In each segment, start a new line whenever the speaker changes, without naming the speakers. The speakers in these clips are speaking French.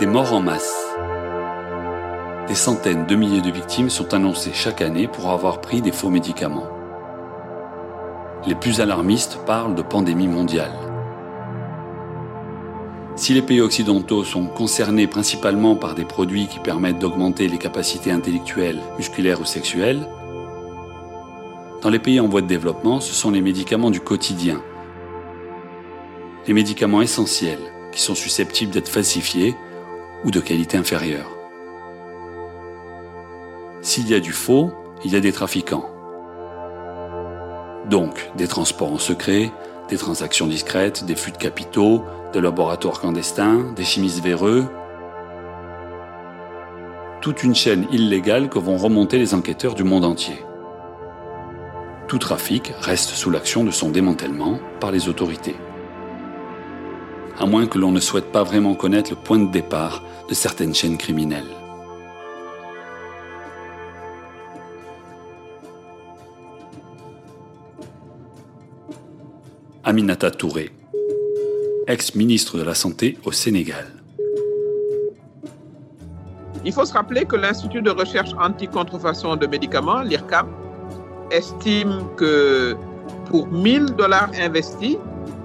Des morts en masse. Des centaines de milliers de victimes sont annoncées chaque année pour avoir pris des faux médicaments. Les plus alarmistes parlent de pandémie mondiale. Si les pays occidentaux sont concernés principalement par des produits qui permettent d'augmenter les capacités intellectuelles, musculaires ou sexuelles, dans les pays en voie de développement, ce sont les médicaments du quotidien, les médicaments essentiels qui sont susceptibles d'être falsifiés ou de qualité inférieure. S'il y a du faux, il y a des trafiquants. Donc des transports en secret, des transactions discrètes, des flux de capitaux, des laboratoires clandestins, des chimistes véreux. Toute une chaîne illégale que vont remonter les enquêteurs du monde entier. Tout trafic reste sous l'action de son démantèlement par les autorités. À moins que l'on ne souhaite pas vraiment connaître le point de départ de certaines chaînes criminelles. Aminata Touré, ex-ministre de la Santé au Sénégal.
Il faut se rappeler que l'Institut de recherche anti-contrefaçon de médicaments, l'IRCAM, estime que pour 1000 dollars investis,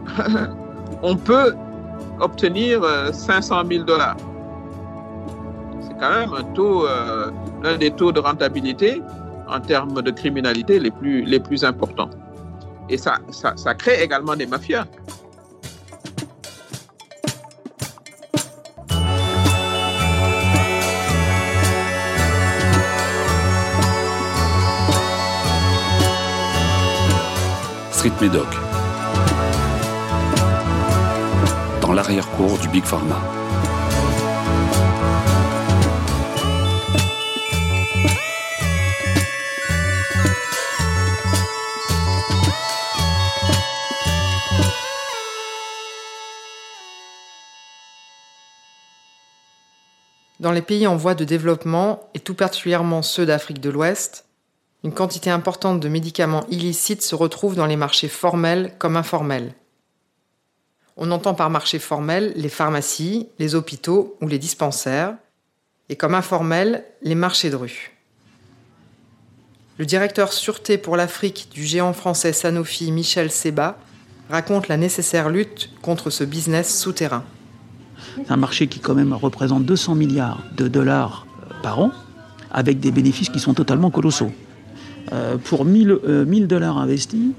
on peut obtenir 500 000 dollars. C'est quand même un euh, des taux de rentabilité en termes de criminalité les plus, importants. Et ça crée également des mafias.
Street Medoc. Dans l'arrière-cour du Big Pharma.
Dans les pays en voie de développement, et tout particulièrement ceux d'Afrique de l'Ouest, une quantité importante de médicaments illicites se retrouve dans les marchés formels comme informels. On entend par marché formel les pharmacies, les hôpitaux ou les dispensaires, et comme informels les marchés de rue. Le directeur sûreté pour l'Afrique du géant français Sanofi, Michel Seba, raconte la nécessaire lutte contre ce business souterrain.
C'est un marché qui quand même représente 200 milliards de dollars par an, avec des bénéfices qui sont totalement colossaux. Euh, pour 1000, euh, 1000 dollars investis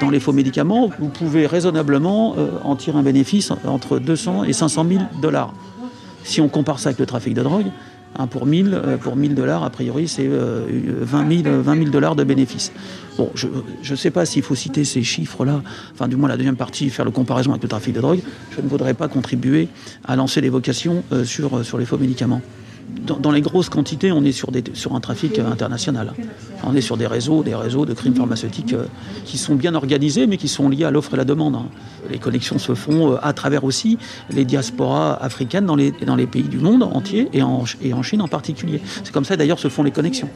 dans les faux médicaments, vous pouvez raisonnablement euh, en tirer un bénéfice entre 200 et 500 000 dollars. Si on compare ça avec le trafic de drogue, hein, pour 1000 euh, pour 1000 dollars, a priori, c'est 20 000, 20 000 dollars de bénéfices. Bon, je ne sais pas s'il faut citer ces chiffres-là, enfin du moins la deuxième partie, faire le comparaison avec le trafic de drogue, je ne voudrais pas contribuer à lancer des vocations sur, sur les faux médicaments. Dans, les grosses quantités, on est sur, des, sur un trafic international. On est sur des réseaux, des réseaux de crimes pharmaceutiques euh, qui sont bien organisés, mais qui sont liés à l'offre et la demande. Hein. Les connexions se font euh, à travers aussi les diasporas africaines dans les, dans les pays du monde entier et en, Chine en particulier. C'est comme ça d'ailleurs se font les connexions.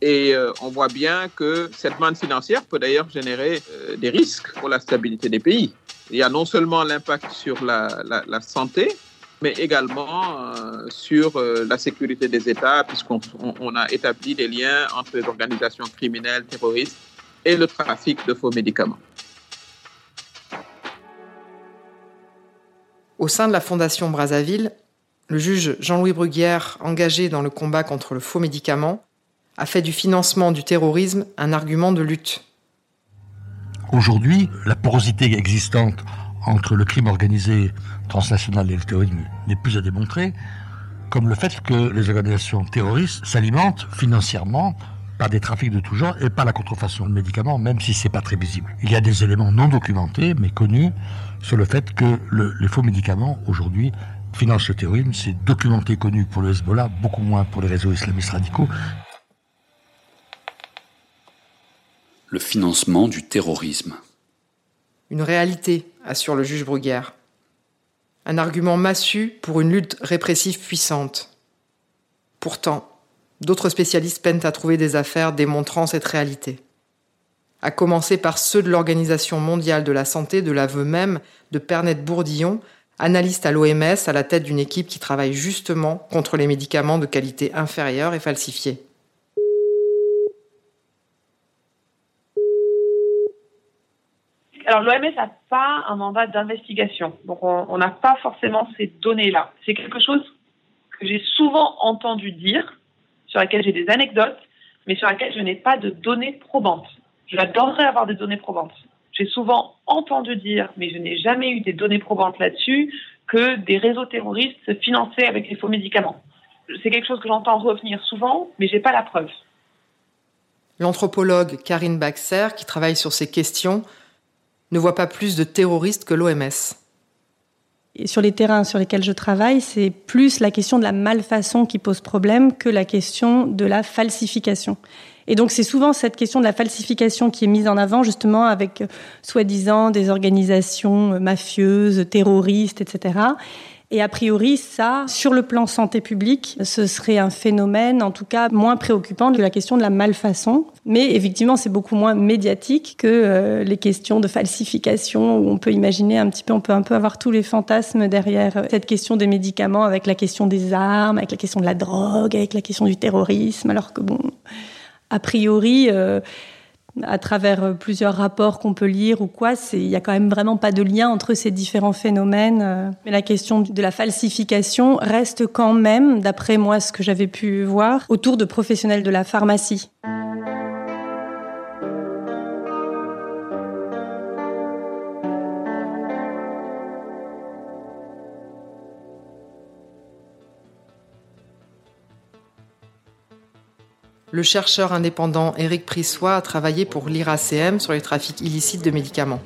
Et euh, on voit bien que cette manne financière peut d'ailleurs générer des risques pour la stabilité des pays. Il y a non seulement l'impact sur la, santé, mais également euh, sur euh, la sécurité des États, puisqu'on on a établi des liens entre les organisations criminelles, terroristes et le trafic de faux médicaments.
Au sein de la Fondation Brazzaville, le juge Jean-Louis Bruguière, engagé dans le combat contre le faux médicament, a fait du financement du terrorisme un argument de lutte.
Aujourd'hui, la porosité existante entre le crime organisé transnational et le terrorisme n'est plus à démontrer, comme le fait que les organisations terroristes s'alimentent financièrement par des trafics de tout genre et par la contrefaçon de médicaments, même si c'est pas très visible. Il y a des éléments non documentés, mais connus, sur le fait que les faux médicaments, aujourd'hui, financent le terrorisme. C'est documenté, connu pour le Hezbollah, beaucoup moins pour les réseaux islamistes radicaux.
Le financement du terrorisme.
Une réalité, assure le juge Bruguière. Un argument massu pour une lutte répressive puissante. Pourtant, d'autres spécialistes peinent à trouver des affaires démontrant cette réalité. À commencer par ceux de l'Organisation mondiale de la santé, de l'aveu même de Pernette Bourdillon, analyste à l'OMS à la tête d'une équipe qui travaille justement contre les médicaments de qualité inférieure et falsifiés.
Alors l'OMS n'a pas un mandat d'investigation, donc on n'a pas forcément ces données-là. C'est quelque chose que j'ai souvent entendu dire, sur laquelle j'ai des anecdotes, mais sur laquelle je n'ai pas de données probantes. J'adorerais avoir des données probantes. J'ai souvent entendu dire, mais je n'ai jamais eu des données probantes là-dessus, que des réseaux terroristes se finançaient avec les faux médicaments. C'est quelque chose que j'entends revenir souvent, mais j'ai pas la preuve.
L'anthropologue Karine Baxer, qui travaille sur ces questions, ne voit pas plus de terroristes que l'OMS.
Sur les terrains sur lesquels je travaille, c'est plus la question de la malfaçon qui pose problème que la question de la falsification. Et donc c'est souvent cette question de la falsification qui est mise en avant justement avec euh, soi-disant des organisations euh, mafieuses, terroristes, etc. Et a priori, ça, sur le plan santé publique, ce serait un phénomène, en tout cas, moins préoccupant de la question de la malfaçon. Mais effectivement, c'est beaucoup moins médiatique que euh, les questions de falsification, où on peut imaginer un petit peu, on peut un peu avoir tous les fantasmes derrière euh, cette question des médicaments, avec la question des armes, avec la question de la drogue, avec la question du terrorisme, alors que bon, a priori, euh, à travers euh, plusieurs rapports qu'on peut lire ou quoi, il n'y a quand même vraiment pas de lien entre ces différents phénomènes. Euh. Mais la question de la falsification reste quand même, d'après moi ce que j'avais pu voir, autour de professionnels de la pharmacie.
Le chercheur indépendant Éric Prissois a travaillé pour l'IRACM sur les trafics illicites de médicaments.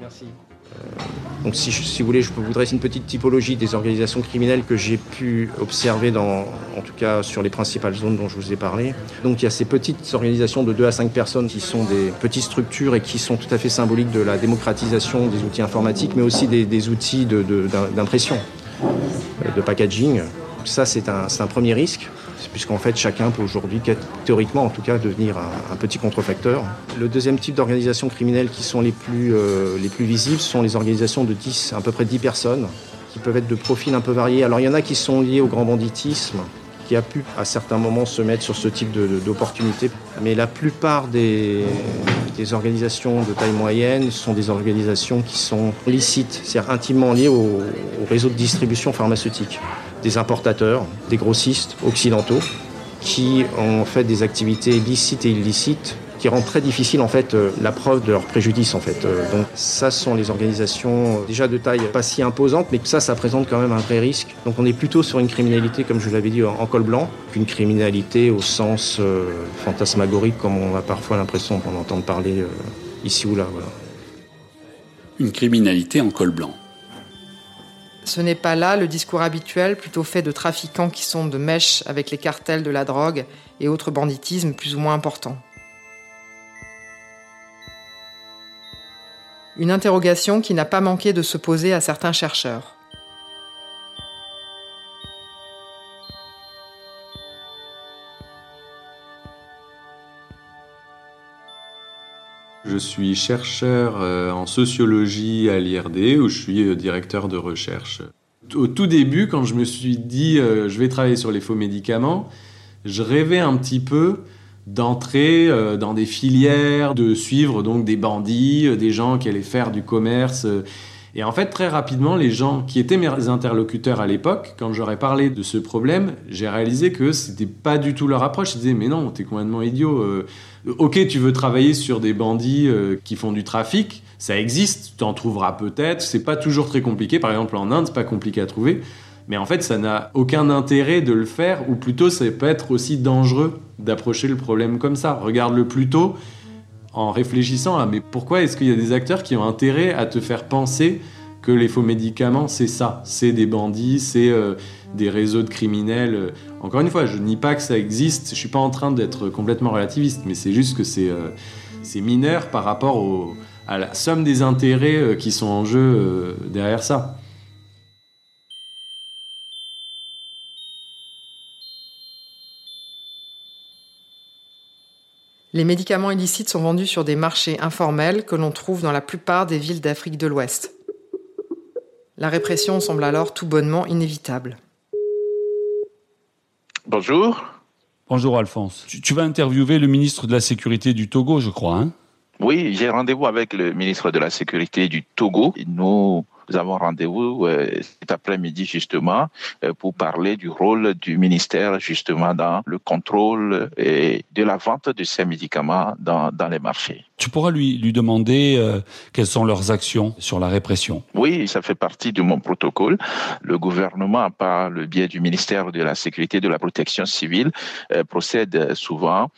Merci. Euh, donc si, vous voulez, je vous dresser une petite typologie des organisations criminelles que j'ai pu observer, en tout cas sur les principales zones dont je vous ai parlé. Donc il y a ces petites organisations de 2 à 5 personnes qui sont des petites structures et qui sont tout à fait symboliques de la démocratisation des outils informatiques, mais aussi des, outils d'impression, de, de, packaging. Ça, c'est un premier risque puisqu'en fait chacun peut aujourd'hui, théoriquement en tout cas, devenir un, petit contrefacteur. Le deuxième type d'organisations criminelles qui sont les plus, euh, les plus visibles sont les organisations de 10, à peu près 10 personnes, qui peuvent être de profils un peu variés. Alors il y en a qui sont liés au grand banditisme, qui a pu à certains moments se mettre sur ce type d'opportunités. Mais la plupart des, des, organisations de taille moyenne sont des organisations qui sont licites, c'est-à-dire intimement liées au, au réseau de distribution pharmaceutique des importateurs, des grossistes occidentaux qui ont fait des activités licites et illicites qui rendent très difficile en fait euh, la preuve de leur préjudice en fait. Euh, donc ça sont les organisations euh, déjà de taille pas si imposante, mais ça ça présente quand même un vrai risque. Donc on est plutôt sur une criminalité comme je l'avais dit en col blanc qu'une criminalité au sens fantasmagorique comme on a parfois l'impression d'en entendre parler ici ou là.
Une criminalité en col blanc.
Ce n'est pas là le discours habituel, plutôt fait de trafiquants qui sont de mèche avec les cartels de la drogue et autres banditismes plus ou moins importants. Une interrogation qui n'a pas manqué de se poser à certains chercheurs.
Je suis chercheur euh, en sociologie à l'IRD où je suis euh, directeur de recherche. Au tout début, quand je me suis dit euh, je vais travailler sur les faux médicaments, je rêvais un petit peu d'entrer dans des filières, de suivre donc des bandits, des gens qui allaient faire du commerce. Et en fait, très rapidement, les gens qui étaient mes interlocuteurs à l'époque, quand j'aurais parlé de ce problème, j'ai réalisé que c'était pas du tout leur approche. Ils disaient mais non, t'es complètement idiot ok, tu veux travailler sur des bandits euh, qui font du trafic, ça existe, tu en trouveras peut-être, c'est pas toujours très compliqué. Par exemple, en Inde, c'est pas compliqué à trouver. Mais en fait, ça n'a aucun intérêt de le faire, ou plutôt, ça peut être aussi dangereux d'approcher le problème comme ça. Regarde-le plutôt en réfléchissant à mais pourquoi est-ce qu'il y a des acteurs qui ont intérêt à te faire penser que les faux médicaments, c'est ça, c'est des bandits, c'est euh, des réseaux de criminels. Encore une fois, je nie pas que ça existe, je suis pas en train d'être complètement relativiste, mais c'est juste que c'est euh, mineur par rapport à la somme des intérêts euh, qui sont en jeu derrière ça.
Les médicaments illicites sont vendus sur des marchés informels que l'on trouve dans la plupart des villes d'Afrique de l'Ouest. La répression semble alors tout bonnement inévitable.
Bonjour.
Bonjour Alphonse. Tu, vas interviewer le ministre de la Sécurité du Togo, je crois. Hein?
Oui, j'ai rendez-vous avec le ministre de la Sécurité du Togo. Nous nous avons rendez-vous euh, cet après-midi justement euh, pour parler du rôle du ministère justement dans le contrôle et de la vente de ces médicaments dans, dans les marchés.
Tu pourras lui, lui demander euh, quelles sont leurs actions sur la répression.
Oui, ça fait partie de mon protocole. Le gouvernement, par le biais du ministère de la Sécurité et de la Protection civile, procède souvent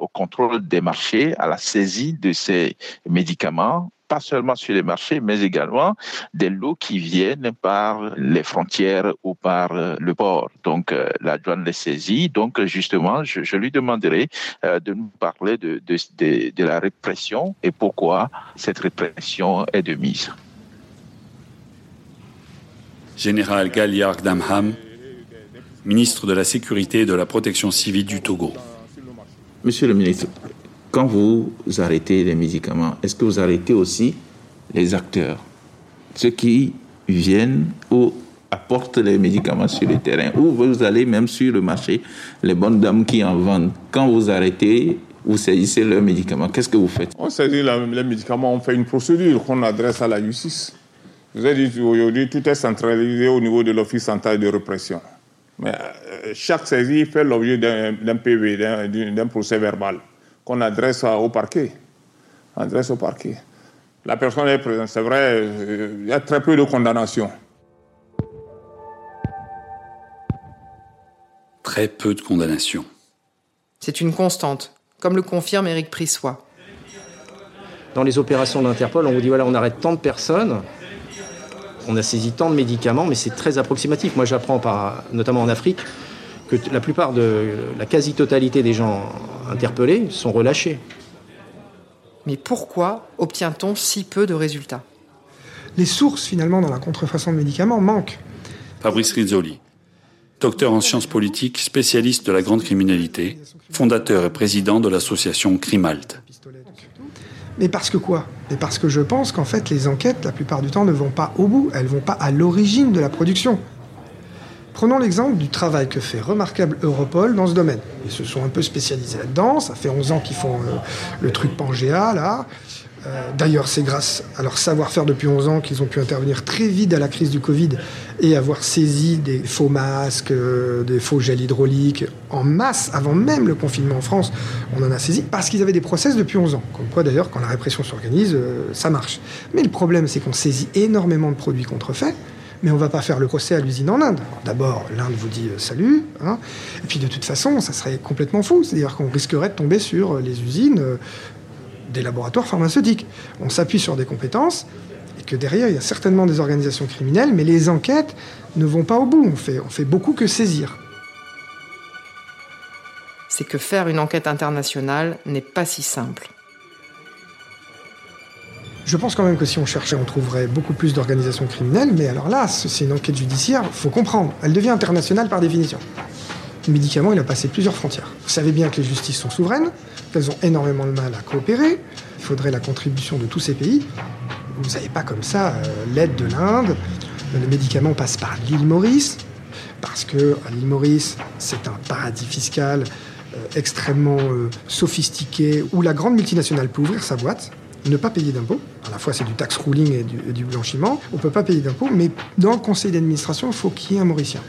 au contrôle des marchés, à la saisie de ces médicaments pas seulement sur les marchés, mais également des lots qui viennent par les frontières ou par euh, le port. Donc, euh, la douane les saisit. Donc, justement, je, lui demanderai euh, de nous parler de, de, la répression et pourquoi cette répression est de mise.
Général Galiar Damham, ministre de la Sécurité et de la Protection civile du Togo.
Monsieur le ministre, quand vous arrêtez les médicaments, est-ce que vous arrêtez aussi les acteurs, ceux qui viennent ou apportent les médicaments sur le terrain, ou vous allez même sur le marché, les bonnes dames qui en vendent? Quand vous arrêtez, vous saisissez leurs médicaments, qu'est-ce que vous faites?
On saisit les médicaments, on fait une procédure qu'on adresse à la justice. Vous avez dit aujourd'hui, tout est centralisé au niveau de l'Office central de répression. Mais euh, chaque saisie fait l'objet d'un PV, d'un procès verbal qu'on adresse au parquet. Adresse au parquet. La personne est présente, c'est vrai, euh, il y a très peu de condamnations.
Très peu de condamnations.
C'est une constante, comme le confirme Éric Prissois.
Dans les opérations d'Interpol, on vous dit voilà, on arrête tant de personnes, on a saisi tant de médicaments, mais c'est très approximatif. Moi, j'apprends par, notamment en Afrique, que la plupart de la quasi-totalité des gens interpellés sont relâchés.
Mais pourquoi obtient-on si peu de résultats?
Les sources, finalement, dans la contrefaçon de médicaments manquent.
Fabrice Rizzoli, docteur en sciences politiques, spécialiste de la grande criminalité, fondateur et président de l'association Crimalt.
Mais parce que quoi? Mais parce que je pense qu'en fait, les enquêtes, la plupart du temps, ne vont pas au bout, elles vont pas à l'origine de la production. Prenons l'exemple du travail que fait remarquable Europol dans ce domaine. Ils se sont un peu spécialisés là-dedans, ça fait 11 ans qu'ils font euh, le, truc Pangea, là. Euh, d'ailleurs, c'est grâce à leur savoir-faire depuis 11 ans qu'ils ont pu intervenir très vite à la crise du Covid et avoir saisi des faux masques, euh, des faux gels hydrauliques en masse, avant même le confinement en France. On en a saisi parce qu'ils avaient des process depuis 11 ans. Comme quoi, d'ailleurs, quand la répression s'organise, ça marche. Mais le problème, c'est qu'on saisit énormément de produits contrefaits mais on ne va pas faire le procès à l'usine en Inde. D'abord, l'Inde vous dit euh, salut, hein. et puis de toute façon, ça serait complètement fou. C'est-à-dire qu'on risquerait de tomber sur euh, les usines euh, des laboratoires pharmaceutiques. On s'appuie sur des compétences, Et que derrière, il y a certainement des organisations criminelles, mais les enquêtes ne vont pas au bout. On fait, on fait beaucoup que saisir.
C'est que faire une enquête internationale n'est pas si simple.
Je pense quand même que si on cherchait, on trouverait beaucoup plus d'organisations criminelles, mais alors là, c'est une enquête judiciaire, faut comprendre, elle devient internationale par définition. Le médicament, il a passé plusieurs frontières. Vous savez bien que les justices sont souveraines, qu'elles ont énormément de mal à coopérer, il faudrait la contribution de tous ces pays. Vous n'avez pas comme ça euh, l'aide de l'Inde, le médicament passe par l'île Maurice, parce que l'île Maurice, c'est un paradis fiscal euh, extrêmement euh, sophistiqué, où la grande multinationale peut ouvrir sa boîte, ne pas payer d'impôts. À la fois, c'est du tax ruling et du, blanchiment. On ne peut pas payer d'impôts, mais dans le conseil d'administration, il faut qu'il y ait un Mauricien.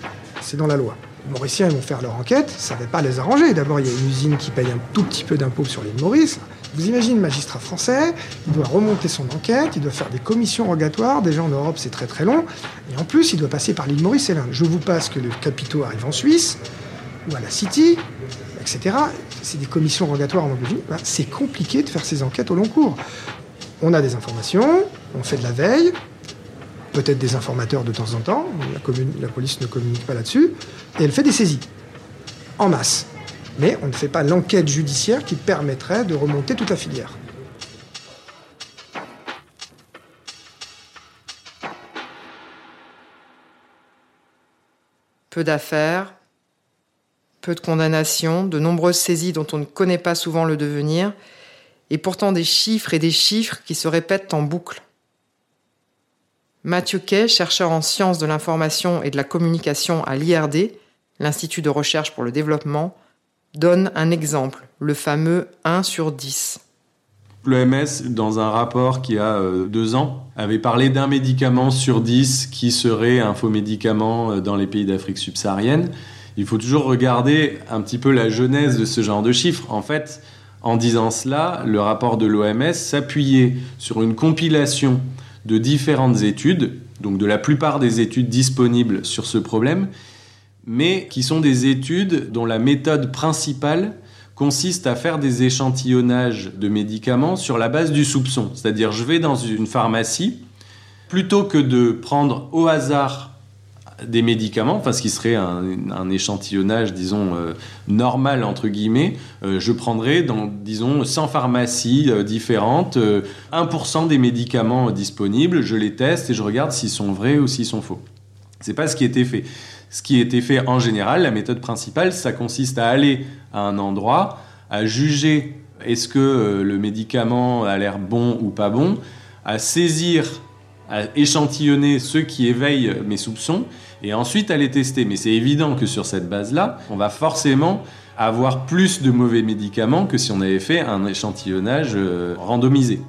C'est dans la loi. Les Mauriciens, ils vont faire leur enquête, ça ne va pas les arranger. D'abord, il y a une usine qui paye un tout petit peu d'impôts sur l'île Maurice. Vous imaginez le magistrat français, il doit remonter son enquête, il doit faire des commissions rogatoires. Déjà en Europe, c'est très très long. Et en plus, il doit passer par l'île Maurice et l'Inde. Je vous passe que le capitaux arrive en Suisse ou à la City, etc. C'est des commissions rogatoires en. Ben, c'est compliqué de faire ces enquêtes au long cours. On a des informations, on fait de la veille, peut-être des informateurs de temps en temps, la, la police ne communique pas là-dessus, et elle fait des saisies, en masse. Mais on ne fait pas l'enquête judiciaire qui permettrait de remonter toute la filière.
Peu d'affaires, peu de condamnations, de nombreuses saisies dont on ne connaît pas souvent le devenir, et pourtant des chiffres et des chiffres qui se répètent en boucle. Mathieu Kay, chercheur en sciences de l'information et de la communication à l'IRD, l'Institut de recherche pour le développement, donne un exemple, le fameux 1 sur 10.
L'OMS, dans un rapport qui a euh, deux ans, avait parlé d'un médicament sur 10 qui serait un faux médicament euh, dans les pays d'Afrique subsaharienne il faut toujours regarder un petit peu la genèse de ce genre de chiffres. En fait, en disant cela, le rapport de l'OMS s'appuyait sur une compilation de différentes études, donc de la plupart des études disponibles sur ce problème, mais qui sont des études dont la méthode principale consiste à faire des échantillonnages de médicaments sur la base du soupçon. C'est-à-dire, je vais dans une pharmacie, plutôt que de prendre au hasard des médicaments, enfin ce qui serait un, échantillonnage, disons, euh, normal, entre guillemets, euh, je prendrais dans, disons, 100 pharmacies euh, différentes, 1% des médicaments disponibles, je les teste et je regarde s'ils sont vrais ou s'ils sont faux. C'est pas ce qui était fait. Ce qui était fait en général, la méthode principale, ça consiste à aller à un endroit, à juger est-ce que le médicament a l'air bon ou pas bon, à saisir à échantillonner ceux qui éveillent mes soupçons et ensuite à les tester. Mais c'est évident que sur cette base-là, on va forcément avoir plus de mauvais médicaments que si on avait fait un échantillonnage euh, randomisé.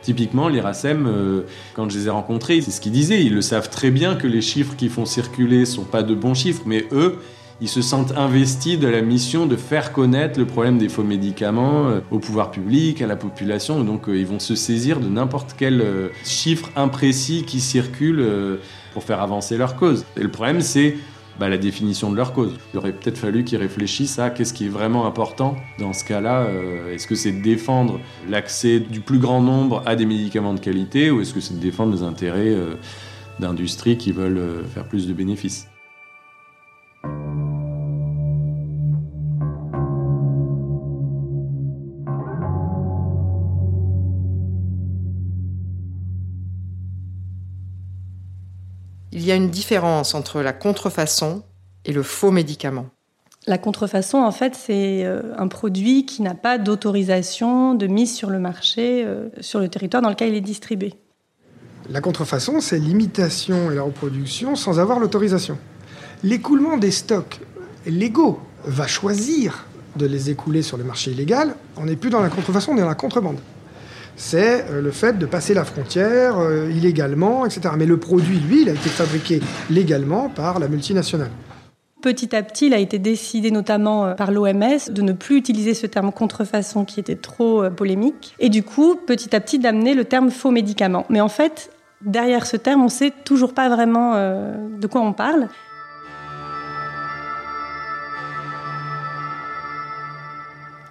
Typiquement, l'IRASEM, euh, quand je les ai rencontrés, c'est ce qu'ils disaient. Ils le savent très bien que les chiffres qu'ils font circuler sont pas de bons chiffres, mais eux, ils se sentent investis de la mission de faire connaître le problème des faux médicaments euh, au pouvoir public, à la population. Donc ils vont se saisir de n'importe quel chiffre imprécis qui circule pour faire avancer leur cause. Et le problème, c'est bah, la définition de leur cause. Il aurait peut-être fallu qu'ils réfléchissent à qu'est-ce qui est vraiment important dans ce cas-là. Euh, est-ce que c'est défendre l'accès du plus grand nombre à des médicaments de qualité ou est-ce que c'est défendre les intérêts euh, d'industries qui veulent euh, faire plus de bénéfices?
Il y a une différence entre la contrefaçon et le faux médicament.
La contrefaçon, en fait, c'est euh, un produit qui n'a pas d'autorisation de mise sur le marché euh, sur le territoire dans lequel il est distribué.
La contrefaçon, c'est l'imitation et la reproduction sans avoir l'autorisation. L'écoulement des stocks légaux va choisir de les écouler sur le marché illégal. On n'est plus dans la contrefaçon, on est dans la contrebande c'est euh, le fait de passer la frontière euh, illégalement, etc. Mais le produit, lui, il a été fabriqué légalement par la multinationale.
Petit à petit, il a été décidé notamment euh, par l'OMS de ne plus utiliser ce terme contrefaçon qui était trop polémique, et du coup, petit à petit, d'amener le terme faux médicament. Mais en fait, derrière ce terme, on ne sait toujours pas vraiment de quoi on parle.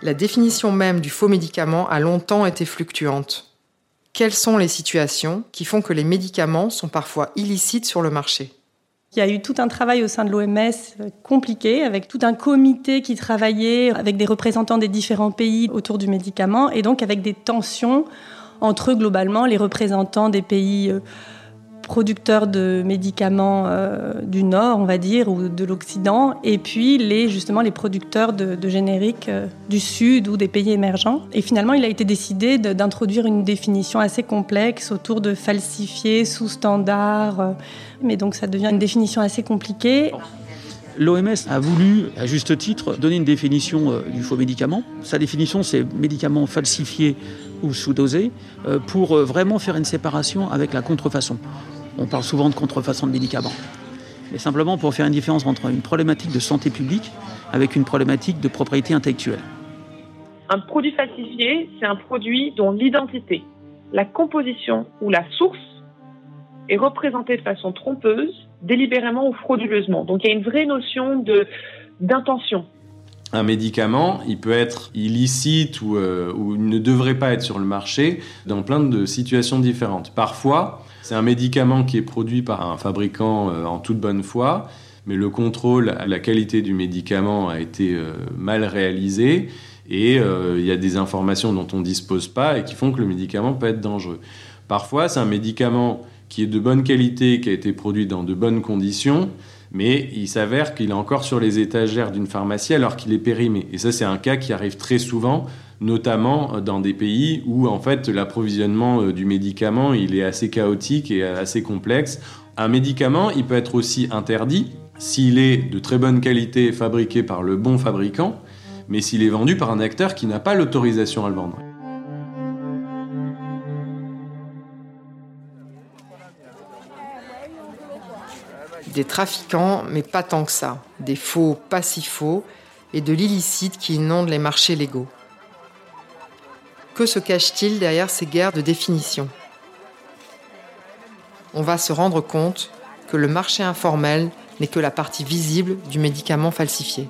La définition même du faux médicament a longtemps été fluctuante. quelles sont les situations qui font que les médicaments sont parfois illicites sur le marché?
Il y a eu tout un travail au sein de l'OMS compliqué, avec tout un comité qui travaillait avec des représentants des différents pays autour du médicament, et donc avec des tensions entre globalement les représentants des pays euh, producteurs de médicaments euh, du Nord, on va dire, ou de l'Occident, et puis les, justement les producteurs de, génériques euh, du Sud ou des pays émergents. Et finalement, il a été décidé d'introduire une définition assez complexe autour de falsifiés, sous standard. Euh, mais donc ça devient une définition assez compliquée.
L'OMS a voulu, à juste titre, donner une définition du faux médicament. Sa définition, c'est médicaments falsifiés ou sous-dosés, pour vraiment faire une séparation avec la contrefaçon. On parle souvent de contrefaçon de médicaments. Mais simplement pour faire une différence entre une problématique de santé publique avec une problématique de propriété intellectuelle.
Un produit falsifié, c'est un produit dont l'identité, la composition ou la source est représentée de façon trompeuse, délibérément ou frauduleusement. Donc il y a une vraie notion d'intention.
Un médicament, il peut être illicite ou, euh, ne devrait pas être sur le marché dans plein de situations différentes. Parfois, c'est un médicament qui est produit par un fabricant euh, en toute bonne foi, mais le contrôle la qualité du médicament a été euh, mal réalisé et euh, il y a des informations dont on ne dispose pas et qui font que le médicament peut être dangereux. Parfois, c'est un médicament qui est de bonne qualité, qui a été produit dans de bonnes conditions, mais il s'avère qu'il est encore sur les étagères d'une pharmacie alors qu'il est périmé. Et ça, c'est un cas qui arrive très souvent notamment dans des pays où en fait l'approvisionnement euh, du médicament il est assez chaotique et assez complexe. Un médicament, il peut être aussi interdit s'il est de très bonne qualité fabriqué par le bon fabricant, mais s'il est vendu par un acteur qui n'a pas l'autorisation à le vendre.
Des trafiquants, mais pas tant que ça. Des faux pas si faux et de l'illicite qui inonde les marchés légaux. Que se cache-t-il derrière ces guerres de définition? On va se rendre compte que le marché informel n'est que la partie visible du médicament falsifié.